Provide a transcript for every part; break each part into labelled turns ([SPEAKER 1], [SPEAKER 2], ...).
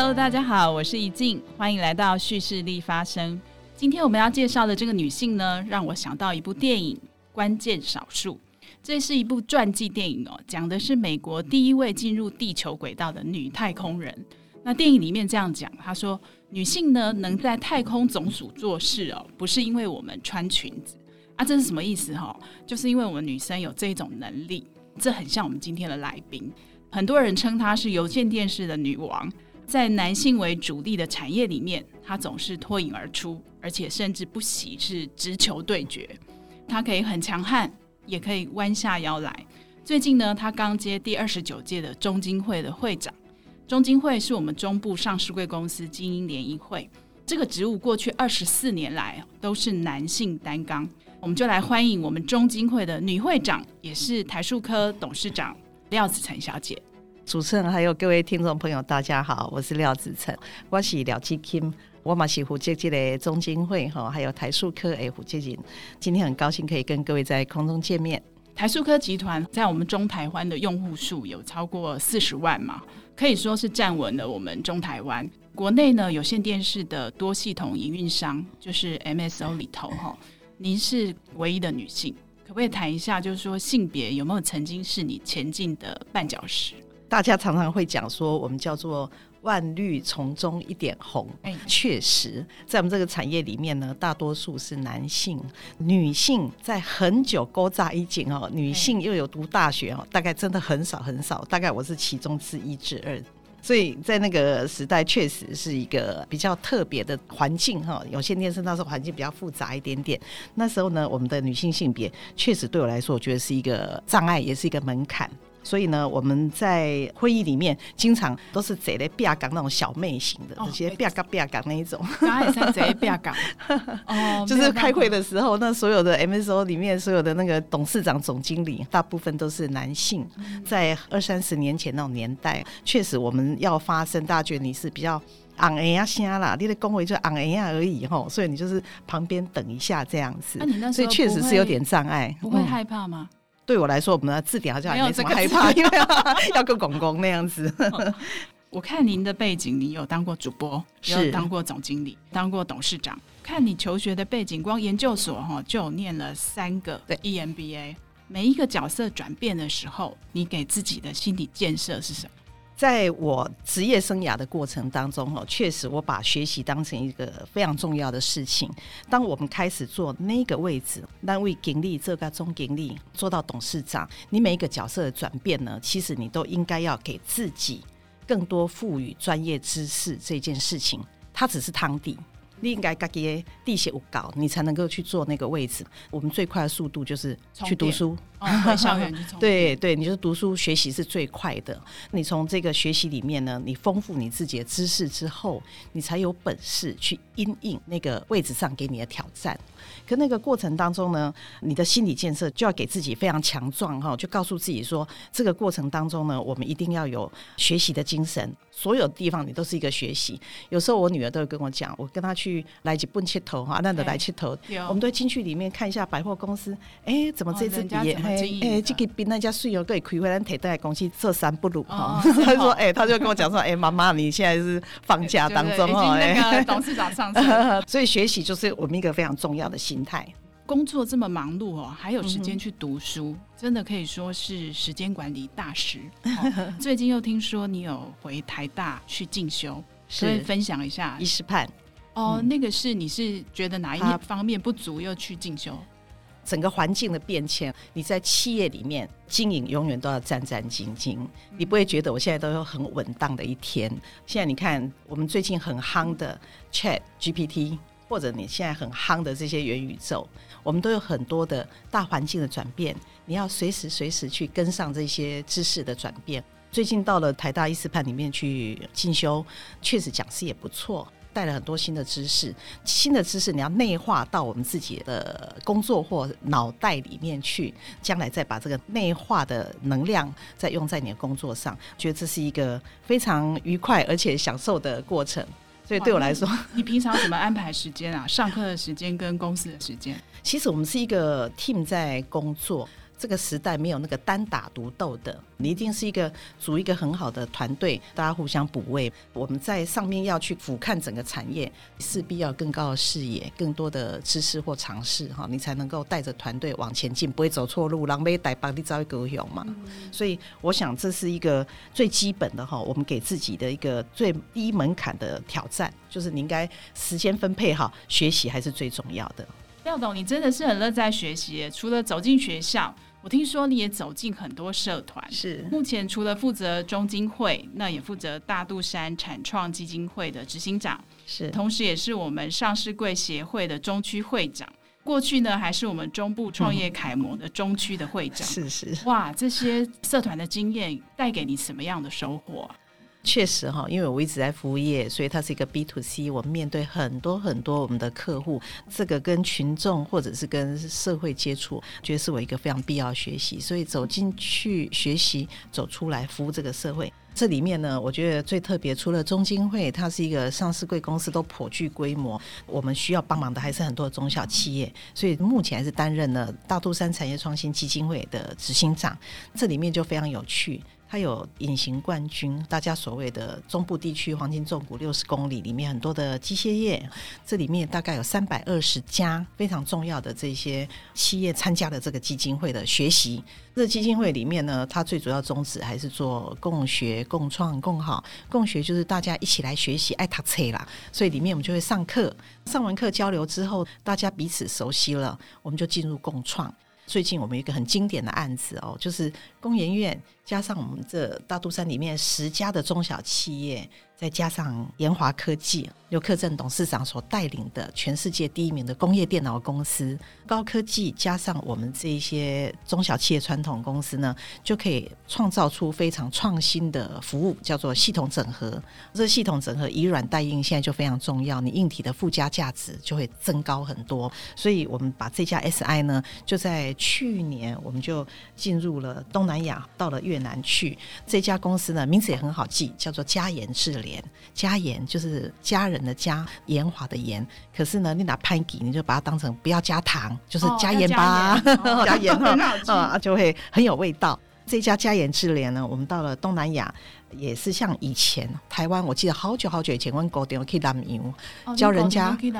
[SPEAKER 1] Hello，大家好，我是怡静，欢迎来到叙事力发声。今天我们要介绍的这个女性呢，让我想到一部电影《关键少数》。这是一部传记电影哦，讲的是美国第一位进入地球轨道的女太空人。那电影里面这样讲，她说：“女性呢，能在太空总署做事哦，不是因为我们穿裙子啊，这是什么意思哈？就是因为我们女生有这种能力。这很像我们今天的来宾，很多人称她是有线电视的女王。”在男性为主力的产业里面，他总是脱颖而出，而且甚至不惜是直球对决。他可以很强悍，也可以弯下腰来。最近呢，他刚接第二十九届的中金会的会长。中金会是我们中部上市贵公司精英联谊会，这个职务过去二十四年来都是男性担纲。我们就来欢迎我们中金会的女会长，也是台数科董事长廖子岑小姐。
[SPEAKER 2] 主持人还有各位听众朋友，大家好，我是廖子岑，我是廖子钦，我嘛是负责这个中金会哈，还有台塑科诶负责人。今天很高兴可以跟各位在空中见面。
[SPEAKER 1] 台塑科集团在我们中台湾的用户数有超过四十万嘛，可以说是站稳了我们中台湾。国内呢，有线电视的多系统营运商就是 MSO 里头哈，您是唯一的女性，可不可以谈一下，就是说性别有没有曾经是你前进的绊脚石？
[SPEAKER 2] 大家常常会讲说，我们叫做万绿丛中一点红。哎，确实，在我们这个产业里面呢，大多数是男性，女性在很久勾扎一景哦，女性又有读大学哦，大概真的很少很少，大概我是其中之一之二。所以在那个时代，确实是一个比较特别的环境哈。有线电视那时候环境比较复杂一点点，那时候呢，我们的女性性别确实对我来说，我觉得是一个障碍，也是一个门槛。所以呢，我们在会议里面经常都是贼的比亚港那种小妹型的，这些比亚港比亚港那一种。
[SPEAKER 1] 刚也是坐壁角。
[SPEAKER 2] 哦，就是开会的时候，那所有的 MSO 里面所有的那个董事长、总经理，大部分都是男性。在二三十年前那种年代，确实我们要发声，大家觉得你是比较昂哎呀声啦，你的恭维就昂哎呀而已吼，所以你就是旁边等一下这样子。所以确实是有点障碍，
[SPEAKER 1] 不会害怕吗？
[SPEAKER 2] 对我来说，我们的字典好像还没这么害怕，因为 要跟公公那样子。
[SPEAKER 1] 我看您的背景，你有当过主播，有当过总经理，当过董事长。看你求学的背景，光研究所哈就念了三个的 EMBA。每一个角色转变的时候，你给自己的心理建设是什么？
[SPEAKER 2] 在我职业生涯的过程当中，哦，确实我把学习当成一个非常重要的事情。当我们开始做那个位置，那位经理这个中经理，做到董事长，你每一个角色的转变呢，其实你都应该要给自己更多赋予专业知识这件事情，它只是汤底。你应该自己的地写五稿，你才能够去做那个位置。我们最快的速度就是去读书，
[SPEAKER 1] 回校园去
[SPEAKER 2] 对对，你就是读书学习是最快的。你从这个学习里面呢，你丰富你自己的知识之后，你才有本事去因应那个位置上给你的挑战。可那个过程当中呢，你的心理建设就要给自己非常强壮哈，就告诉自己说，这个过程当中呢，我们一定要有学习的精神。所有地方你都是一个学习。有时候我女儿都会跟我讲，我跟她去来几奔七头哈，那的来切头，我们都进去里面看一下百货公司，哎，怎么这支笔哎哎，这个比那家税油可以亏回来，提带公司这三不如哈。她说哎，她就跟我讲说，哎，妈妈你现在是放假当中哦，
[SPEAKER 1] 哎，董事长上
[SPEAKER 2] 所以学习就是我们一个非常重要的心态。
[SPEAKER 1] 工作这么忙碌哦，还有时间去读书，嗯、真的可以说是时间管理大师。哦、最近又听说你有回台大去进修，可以分享一下。
[SPEAKER 2] 一时盼
[SPEAKER 1] 哦，嗯、那个是你是觉得哪一方面不足又去进修？
[SPEAKER 2] 整个环境的变迁，你在企业里面经营永远都要战战兢兢，你不会觉得我现在都有很稳当的一天。现在你看，我们最近很夯的 Chat GPT。或者你现在很夯的这些元宇宙，我们都有很多的大环境的转变，你要随时随时去跟上这些知识的转变。最近到了台大一斯潘里面去进修，确实讲师也不错，带了很多新的知识。新的知识你要内化到我们自己的工作或脑袋里面去，将来再把这个内化的能量再用在你的工作上，觉得这是一个非常愉快而且享受的过程。所以对我来说，
[SPEAKER 1] 你平常怎么安排时间啊？上课的时间跟公司的时间？
[SPEAKER 2] 其实我们是一个 team 在工作，这个时代没有那个单打独斗的，你一定是一个组一个很好的团队，大家互相补位。我们在上面要去俯瞰整个产业，势必要更高的视野、更多的知识或尝试哈，你才能够带着团队往前进，不会走错路，狼狈带帮你找一个用嘛。所以我想这是一个最基本的哈，我们给自己的一个最低门槛的挑战，就是你应该时间分配好，学习还是最重要的。
[SPEAKER 1] 廖董，你真的是很乐在学习，除了走进学校。我听说你也走进很多社团，
[SPEAKER 2] 是
[SPEAKER 1] 目前除了负责中金会，那也负责大肚山产创基金会的执行长，
[SPEAKER 2] 是，
[SPEAKER 1] 同时也是我们上市柜协会的中区会长。过去呢，还是我们中部创业楷模的中区的会长。
[SPEAKER 2] 是是，
[SPEAKER 1] 哇，这些社团的经验带给你什么样的收获？
[SPEAKER 2] 确实哈，因为我一直在服务业，所以它是一个 B to C。我们面对很多很多我们的客户，这个跟群众或者是跟社会接触，觉得是我一个非常必要学习。所以走进去学习，走出来服务这个社会。这里面呢，我觉得最特别，除了中金会，它是一个上市贵公司，都颇具规模。我们需要帮忙的还是很多中小企业，所以目前还是担任了大肚山产业创新基金会的执行长。这里面就非常有趣。它有隐形冠军，大家所谓的中部地区黄金重谷六十公里里面很多的机械业，这里面大概有三百二十家非常重要的这些企业参加了这个基金会的学习。这基金会里面呢，它最主要宗旨还是做共学、共创、共好。共学就是大家一起来学习，爱读册啦。所以里面我们就会上课，上完课交流之后，大家彼此熟悉了，我们就进入共创。最近我们一个很经典的案子哦，就是工研院加上我们这大肚山里面十家的中小企业。再加上研华科技，刘克正董事长所带领的全世界第一名的工业电脑公司，高科技加上我们这一些中小企业传统公司呢，就可以创造出非常创新的服务，叫做系统整合。这系统整合以软代硬，现在就非常重要，你硬体的附加价值就会增高很多。所以我们把这家 SI 呢，就在去年我们就进入了东南亚，到了越南去。这家公司呢，名字也很好记，叫做嘉盐智联。嘉盐就是家人的家，盐华的盐。可是呢，你拿潘吉，你就把它当成不要加糖，就是加盐巴，加盐 哈啊，就会很有味道。这家嘉盐智联呢，我们到了东南亚。也是像以前台湾，我记得好久好久以前，我高点可以打米教人家可以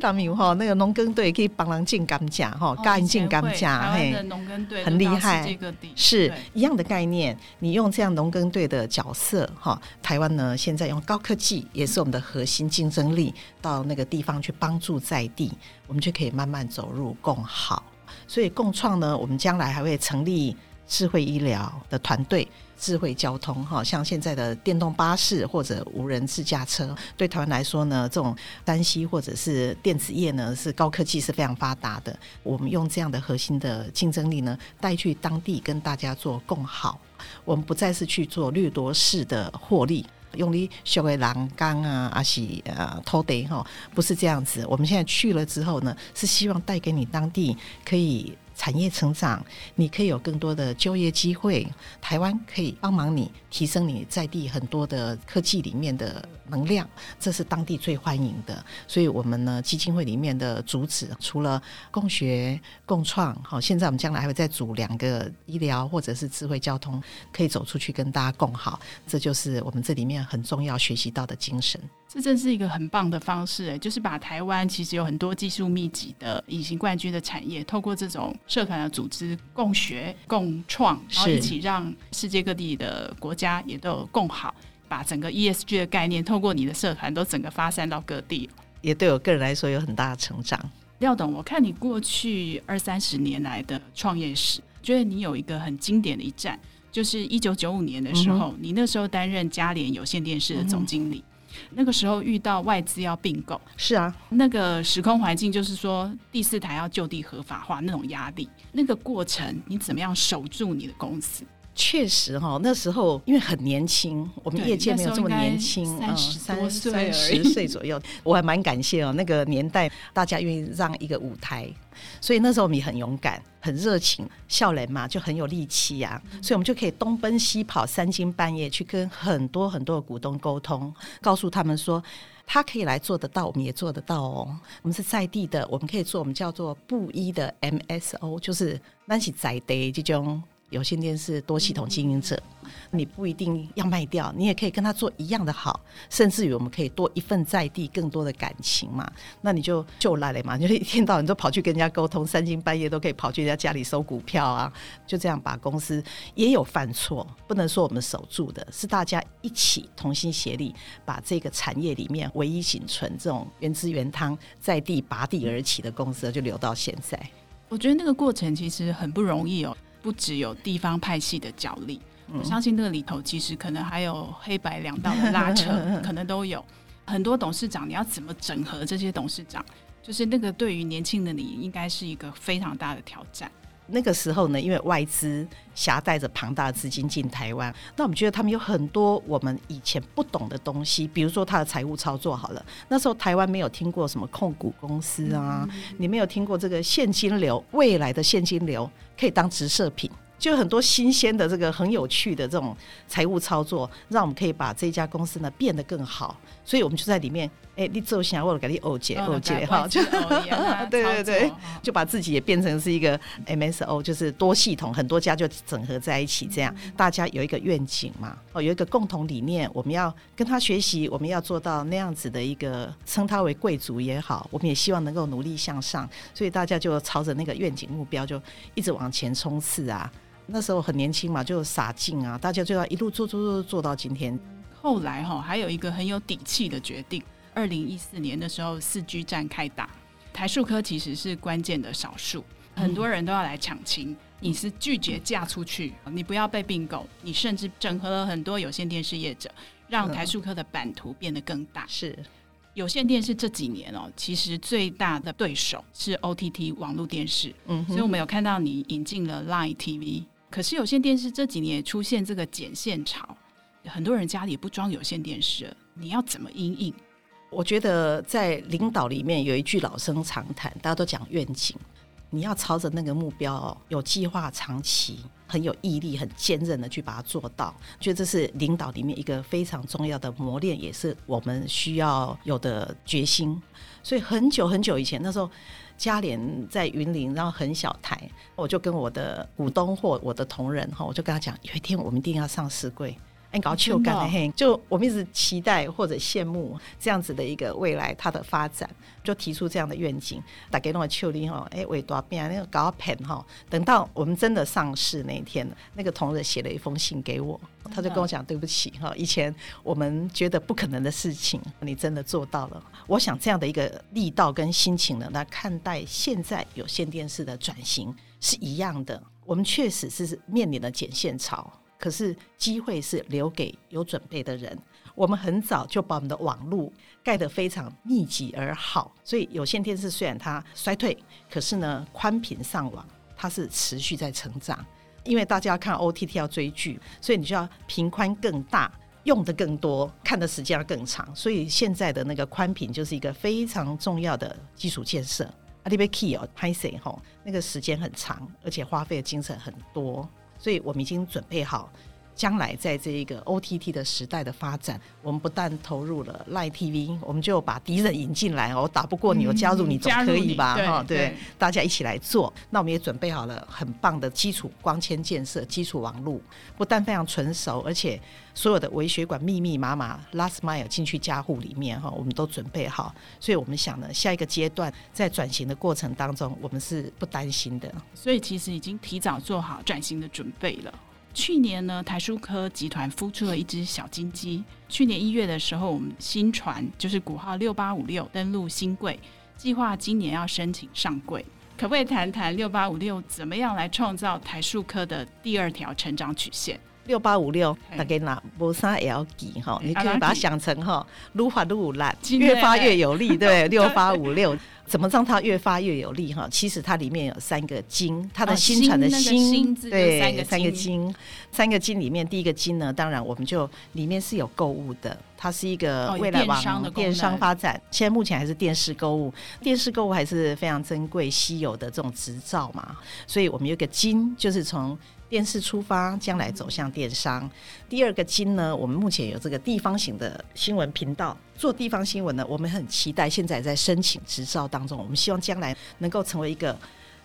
[SPEAKER 2] 打米哈，那个农耕队可以帮人进甘蔗哈，干净甘蔗嘿，农耕队很厉害，是一样的概念。你用这样农耕队的角色哈，台湾呢现在用高科技也是我们的核心竞争力，到那个地方去帮助在地，我们就可以慢慢走入共好。所以共创呢，我们将来还会成立智慧医疗的团队。智慧交通，哈，像现在的电动巴士或者无人自驾车，对台湾来说呢，这种单息或者是电子业呢，是高科技是非常发达的。我们用这样的核心的竞争力呢，带去当地跟大家做共好。我们不再是去做掠夺式的获利，用力修为栏杆啊，阿西啊，偷得哈，不是这样子。我们现在去了之后呢，是希望带给你当地可以。产业成长，你可以有更多的就业机会。台湾可以帮忙你提升你在地很多的科技里面的能量，这是当地最欢迎的。所以，我们呢基金会里面的主旨，除了共学共创，好，现在我们将来还会再组两个医疗或者是智慧交通，可以走出去跟大家共好。这就是我们这里面很重要学习到的精神。
[SPEAKER 1] 这真是一个很棒的方式，哎，就是把台湾其实有很多技术密集的隐形冠军的产业，透过这种社团的组织，共学共创，然后一起让世界各地的国家也都有共好，把整个 ESG 的概念，透过你的社团都整个发散到各地，
[SPEAKER 2] 也对我个人来说有很大的成长。
[SPEAKER 1] 廖董，我看你过去二三十年来的创业史，觉得你有一个很经典的一战，就是一九九五年的时候，嗯、你那时候担任嘉联有线电视的总经理。嗯那个时候遇到外资要并购，
[SPEAKER 2] 是啊，
[SPEAKER 1] 那个时空环境就是说第四台要就地合法化那种压力，那个过程你怎么样守住你的公司？
[SPEAKER 2] 确实哈，那时候因为很年轻，我们业界没有这么年轻，
[SPEAKER 1] 三十多岁，
[SPEAKER 2] 三十岁左右，我还蛮感谢哦，那个年代大家愿意让一个舞台。所以那时候我们也很勇敢，很热情，笑人嘛就很有力气呀、啊。所以我们就可以东奔西跑，三更半夜去跟很多很多的股东沟通，告诉他们说，他可以来做得到，我们也做得到哦。我们是在地的，我们可以做我们叫做布衣的 MSO，就是那是在地这种。有线电视多系统经营者，你不一定要卖掉，你也可以跟他做一样的好，甚至于我们可以多一份在地更多的感情嘛。那你就就来了嘛，就是一天到晚都跑去跟人家沟通，三更半夜都可以跑去人家家里收股票啊，就这样把公司也有犯错，不能说我们守住的，是大家一起同心协力，把这个产业里面唯一仅存这种原汁原汤在地拔地而起的公司，就留到现在。
[SPEAKER 1] 我觉得那个过程其实很不容易哦。不只有地方派系的角力，我相信那个里头其实可能还有黑白两道的拉扯，可能都有很多董事长。你要怎么整合这些董事长？就是那个对于年轻的你，应该是一个非常大的挑战。
[SPEAKER 2] 那个时候呢，因为外资携带着庞大的资金进台湾，那我们觉得他们有很多我们以前不懂的东西，比如说他的财务操作好了。那时候台湾没有听过什么控股公司啊，嗯、你没有听过这个现金流，未来的现金流可以当直射品。就很多新鲜的这个很有趣的这种财务操作，让我们可以把这家公司呢变得更好。所以我们就在里面，哎、欸，你做啥我给你欧姐欧姐哈，就 对对对，就把自己也变成是一个 MSO，就是多系统很多家就整合在一起，这样大家有一个愿景嘛，哦，有一个共同理念，我们要跟他学习，我们要做到那样子的一个称他为贵族也好，我们也希望能够努力向上，所以大家就朝着那个愿景目标就一直往前冲刺啊。那时候很年轻嘛，就洒劲啊！大家就要一路做做做做到今天。
[SPEAKER 1] 后来哈，还有一个很有底气的决定。二零一四年的时候，四 G 战开打，台数科其实是关键的少数，很多人都要来抢亲。你是拒绝嫁出去，你不要被并购，你甚至整合了很多有线电视业者，让台数科的版图变得更大。
[SPEAKER 2] 是
[SPEAKER 1] 有线电视这几年哦，其实最大的对手是 OTT 网络电视。嗯，所以我们有看到你引进了 Line TV。可是有线电视这几年也出现这个剪线潮，很多人家里不装有线电视了，你要怎么应应？
[SPEAKER 2] 我觉得在领导里面有一句老生常谈，大家都讲愿景，你要朝着那个目标有计划、长期很有毅力、很坚韧的去把它做到。觉得这是领导里面一个非常重要的磨练，也是我们需要有的决心。所以很久很久以前，那时候。嘉联在云林，然后很小台，我就跟我的股东或我的同仁哈，我就跟他讲，有一天我们一定要上市柜。哎，搞秋干的嘿，就我们一直期待或者羡慕这样子的一个未来，它的发展，就提出这样的愿景。打给那个秋林哈，哎，伟多变那个搞片哈，等到我们真的上市那一天，那个同仁写了一封信给我，他就跟我讲，对不起哈，以前我们觉得不可能的事情，你真的做到了。我想这样的一个力道跟心情呢，来看待现在有线电视的转型是一样的。我们确实是面临了剪线潮。可是机会是留给有准备的人。我们很早就把我们的网路盖得非常密集而好，所以有线电视虽然它衰退，可是呢，宽频上网它是持续在成长。因为大家要看 OTT 要追剧，所以你就要频宽更大，用的更多，看的时间要更长。所以现在的那个宽频就是一个非常重要的基础建设。阿里贝 key 哦，拍摄吼，那个时间很长，而且花费的精神很多。所以我们已经准备好，将来在这一个 OTT 的时代的发展，我们不但投入了 Line TV，我们就把敌人引进来哦，我打不过你，我加入你总可以吧？哈，对，大家一起来做。那我们也准备好了很棒的基础光纤建设、基础网络，不但非常纯熟，而且所有的微血管密密麻麻，Last Mile 进去加护里面哈，我们都准备好。所以我们想呢，下一个阶段在转型的过程当中，我们是不担心的。
[SPEAKER 1] 所以其实已经提早做好转型的准备了。去年呢，台塑科集团孵出了一只小金鸡。去年一月的时候，我们新船就是股号六八五六登陆新柜，计划今年要申请上柜。可不可以谈谈六八五六怎么样来创造台塑科的第二条成长曲线？
[SPEAKER 2] 六八五六大概拿波沙 L 几哈，你可以把它想成哈，撸发撸烂，越发越有力，对，六八五六。怎么让它越发越有力哈？其实它里面有三个金，它的新传的新，对，三个金，三个金里面第一个金呢，当然我们就里面是有购物的，它是一个未来往电商发展。现在目前还是电视购物，电视购物还是非常珍贵稀有的这种执照嘛，所以我们有个金，就是从。电视出发，将来走向电商。第二个金呢，我们目前有这个地方型的新闻频道，做地方新闻呢，我们很期待，现在在申请执照当中，我们希望将来能够成为一个。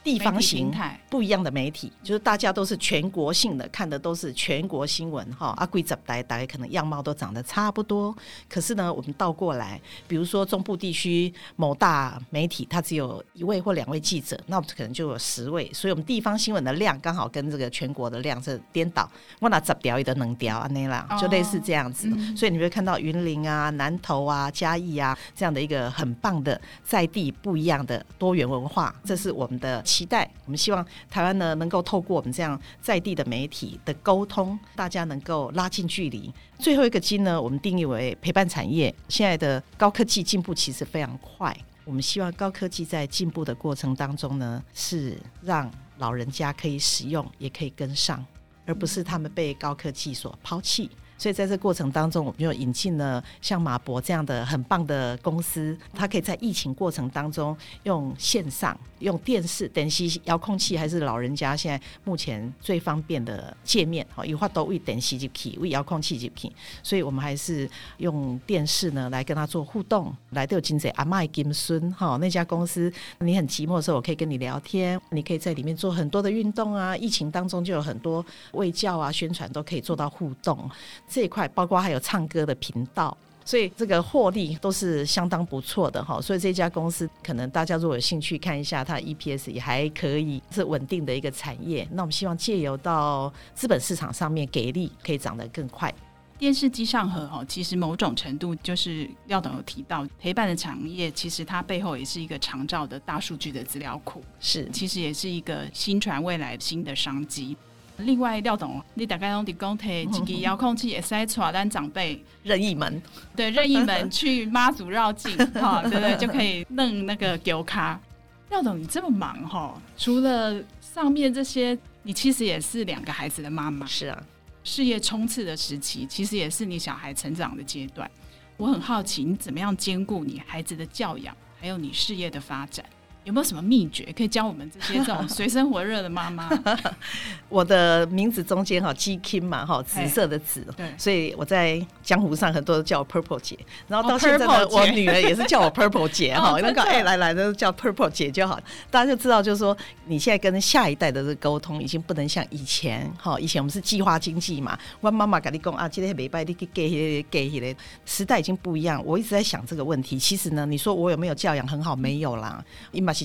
[SPEAKER 2] 地方型不一样的媒体，就是大家都是全国性的，看的都是全国新闻哈。阿贵怎么大概可能样貌都长得差不多，可是呢，我们倒过来，比如说中部地区某大媒体，它只有一位或两位记者，那我们可能就有十位，所以我们地方新闻的量刚好跟这个全国的量是颠倒。我拿十条也都能调啊，那啦就类似这样子。所以你会看到云林啊、南投啊、嘉义啊这样的一个很棒的在地不一样的多元文化，这是我们的。期待，我们希望台湾呢能够透过我们这样在地的媒体的沟通，大家能够拉近距离。最后一个金呢，我们定义为陪伴产业。现在的高科技进步其实非常快，我们希望高科技在进步的过程当中呢，是让老人家可以使用，也可以跟上，而不是他们被高科技所抛弃。所以在这过程当中，我们就引进了像马博这样的很棒的公司，它可以在疫情过程当中用线上、用电视、电视遥控器，还是老人家现在目前最方便的界面。好，有话都为电视就可以，为遥控器就可以。所以我们还是用电视呢来跟他做互动，来都有金贼阿麦金孙哈那家公司，你很寂寞的时候，我可以跟你聊天，你可以在里面做很多的运动啊。疫情当中就有很多卫教啊、宣传都可以做到互动。这一块包括还有唱歌的频道，所以这个获利都是相当不错的哈。所以这家公司可能大家如果有兴趣看一下，它 EPS 也还可以，是稳定的一个产业。那我们希望借由到资本市场上面给力，可以涨得更快。
[SPEAKER 1] 电视机上盒哈，其实某种程度就是廖董有提到陪伴的产业，其实它背后也是一个长照的大数据的资料库，
[SPEAKER 2] 是
[SPEAKER 1] 其实也是一个新传未来新的商机。另外，廖董，你大概用的公提几个遥控器，也是在传单长辈
[SPEAKER 2] 任意门，
[SPEAKER 1] 对任意门去妈祖绕境，哈，对不对？就可以弄那个丢卡。廖董，你这么忙哈，除了上面这些，你其实也是两个孩子的妈妈，
[SPEAKER 2] 是啊，
[SPEAKER 1] 事业冲刺的时期，其实也是你小孩成长的阶段。我很好奇，你怎么样兼顾你孩子的教养，还有你事业的发展？有没有什么秘诀可以教我们这些这种水深火热的妈妈？
[SPEAKER 2] 我的名字中间哈，G Kim 嘛哈，紫色的紫，对，所以我在江湖上很多都叫我 Purple 姐，然后到现在呢，我女儿也是叫我 Purple 姐哈，那个哎来来都叫 Purple 姐就好，大家就知道就是说你现在跟下一代的这个沟通已经不能像以前哈，以前我们是计划经济嘛，我妈妈跟你讲啊，今天礼拜你给给给给，时代已经不一样，我一直在想这个问题，其实呢，你说我有没有教养很好？没有啦，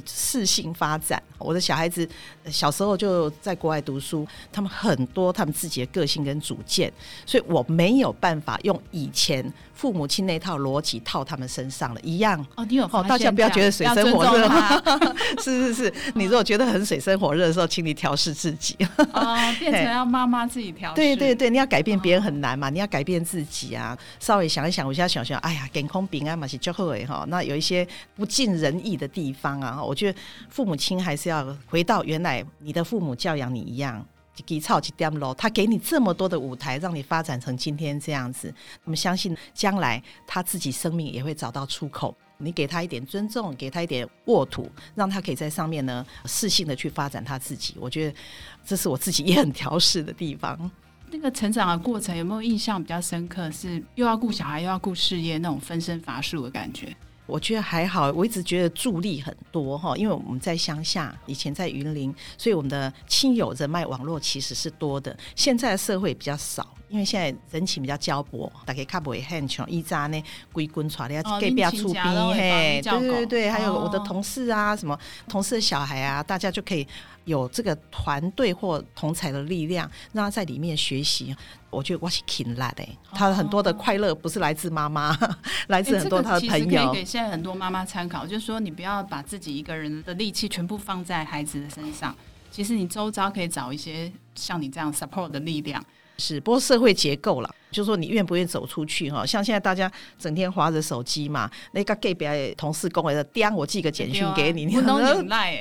[SPEAKER 2] 适性发展，我的小孩子小时候就在国外读书，他们很多他们自己的个性跟主见，所以我没有办法用以前父母亲那套逻辑套他们身上了。一样
[SPEAKER 1] 哦，你有哦，
[SPEAKER 2] 大家不要觉得水深火热，是是是，你如果觉得很水深火热的时候，请你调试自己
[SPEAKER 1] 哦，变成要妈妈自己调适。
[SPEAKER 2] 对对对，你要改变别人很难嘛，你要改变自己啊。稍微想一想，我现在想想，哎呀，健康平安嘛是最好的哈。那有一些不尽人意的地方啊，我觉得。父母亲还是要回到原来你的父母教养你一样，给操几点喽？他给你这么多的舞台，让你发展成今天这样子。我们相信将来他自己生命也会找到出口。你给他一点尊重，给他一点沃土，让他可以在上面呢适性的去发展他自己。我觉得这是我自己也很调试的地方。
[SPEAKER 1] 那个成长的过程有没有印象比较深刻？是又要顾小孩又要顾事业那种分身乏术的感觉？
[SPEAKER 2] 我觉得还好，我一直觉得助力很多哈，因为我们在乡下，以前在云林，所以我们的亲友人脉网络其实是多的。现在的社会比较少，因为现在人情比较胶薄，大家看不会很穷。一扎呢，归根出来要给不要出兵嘿，对对对，还有我的同事啊，什么同事的小孩啊，大家就可以。有这个团队或同才的力量，让他在里面学习，我觉得我是挺辣的。他很多的快乐不是来自妈妈，哦、来自很多他的朋友。欸这个、可以
[SPEAKER 1] 给现在很多妈妈参考，就是说你不要把自己一个人的力气全部放在孩子的身上，其实你周遭可以找一些像你这样 support 的力量。
[SPEAKER 2] 是，不过社会结构了。就是说你愿不愿意走出去哈？像现在大家整天划着手机嘛，那个隔壁同事跟我说：“叮，我寄个简讯给你，你都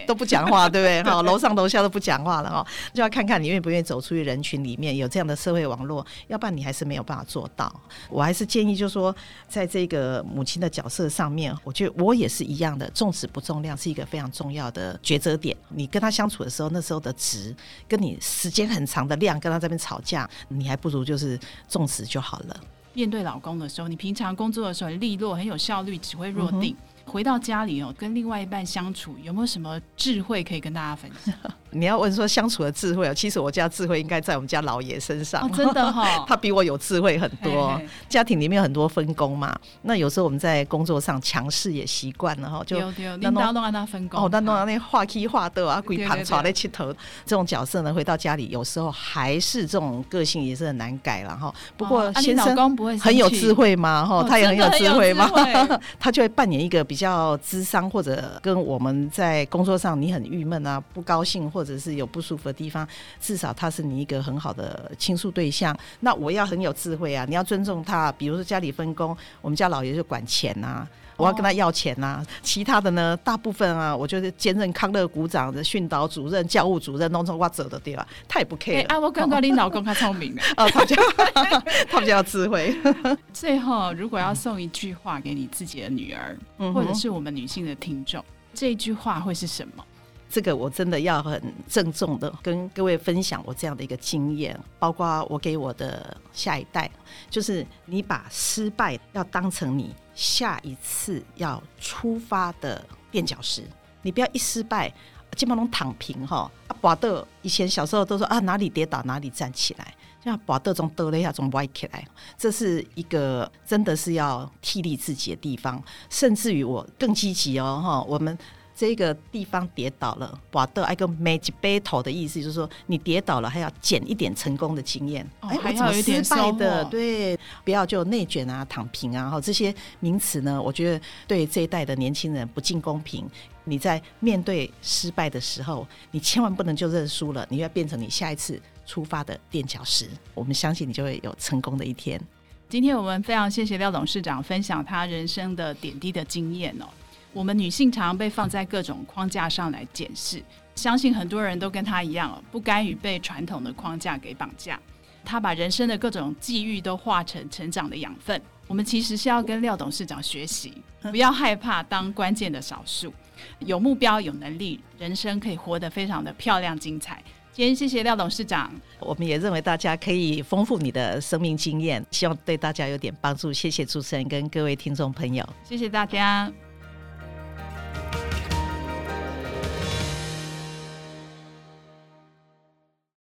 [SPEAKER 2] 都不讲话，对不对？哈，楼上楼下都不讲话了哈，就要看看你愿不愿意走出去人群里面，有这样的社会网络，要不然你还是没有办法做到。我还是建议，就是说，在这个母亲的角色上面，我觉得我也是一样的，重质不重量是一个非常重要的抉择点。你跟他相处的时候，那时候的值，跟你时间很长的量跟他这边吵架，你还不如就是重质。就好了。
[SPEAKER 1] 面对老公的时候，你平常工作的时候很利落、很有效率、只会落定。嗯回到家里哦，跟另外一半相处有没有什么智慧可以跟大家分享？
[SPEAKER 2] 你要问说相处的智慧哦，其实我家智慧应该在我们家老爷身上，
[SPEAKER 1] 哦、真的哈、哦，
[SPEAKER 2] 他比我有智慧很多。嘿嘿。家庭里面有很多分工嘛，那有时候我们在工作上强势也习惯了哈，就
[SPEAKER 1] 领导都让他分工。
[SPEAKER 2] 哦，那弄那画 K 画豆啊，鬼盘耍在气头。这种角色呢，回到家里有时候还是这种个性也是很难改了哈。不过先生很有智慧嘛哈，他也很有智慧嘛，他就会扮演一个比较智商或者跟我们在工作上你很郁闷啊，不高兴或者是有不舒服的地方，至少他是你一个很好的倾诉对象。那我要很有智慧啊，你要尊重他。比如说家里分工，我们家老爷就管钱、啊，我要跟他要钱呐、啊。其他的呢，大部分啊，我就是兼任康乐股长的训导主任、教务主任，弄成我走的对吧？他也不 care。
[SPEAKER 1] 啊，我刚刚你老公他聪明
[SPEAKER 2] 哦，他比较他比较智慧。
[SPEAKER 1] 最后，如果要送一句话给你自己的女儿，嗯、或者是我们女性的听众，这一句话会是什么？
[SPEAKER 2] 这个我真的要很郑重的跟各位分享我这样的一个经验，包括我给我的下一代，就是你把失败要当成你下一次要出发的垫脚石，你不要一失败基本上躺平哈啊！拔豆以前小时候都说啊，哪里跌倒哪里站起来，像拔豆中得了一下中歪起来，这是一个真的是要替励自己的地方，甚至于我更积极哦哈，我们。这个地方跌倒了，瓦的一个 magic battle 的意思就是说，你跌倒了还要捡一点成功的经验，
[SPEAKER 1] 哦、还要有失败的，
[SPEAKER 2] 对，不要就内卷啊、躺平啊，哈，这些名词呢，我觉得对这一代的年轻人不尽公平。你在面对失败的时候，你千万不能就认输了，你要变成你下一次出发的垫脚石。我们相信你就会有成功的一天。
[SPEAKER 1] 今天我们非常谢谢廖董事长分享他人生的点滴的经验哦。我们女性常常被放在各种框架上来检视，相信很多人都跟她一样，不甘于被传统的框架给绑架。她把人生的各种际遇都化成成长的养分。我们其实是要跟廖董事长学习，不要害怕当关键的少数，有目标、有能力，人生可以活得非常的漂亮精彩。今天谢谢廖董事长，
[SPEAKER 2] 我们也认为大家可以丰富你的生命经验，希望对大家有点帮助。谢谢主持人跟各位听众朋友，
[SPEAKER 1] 谢谢大家。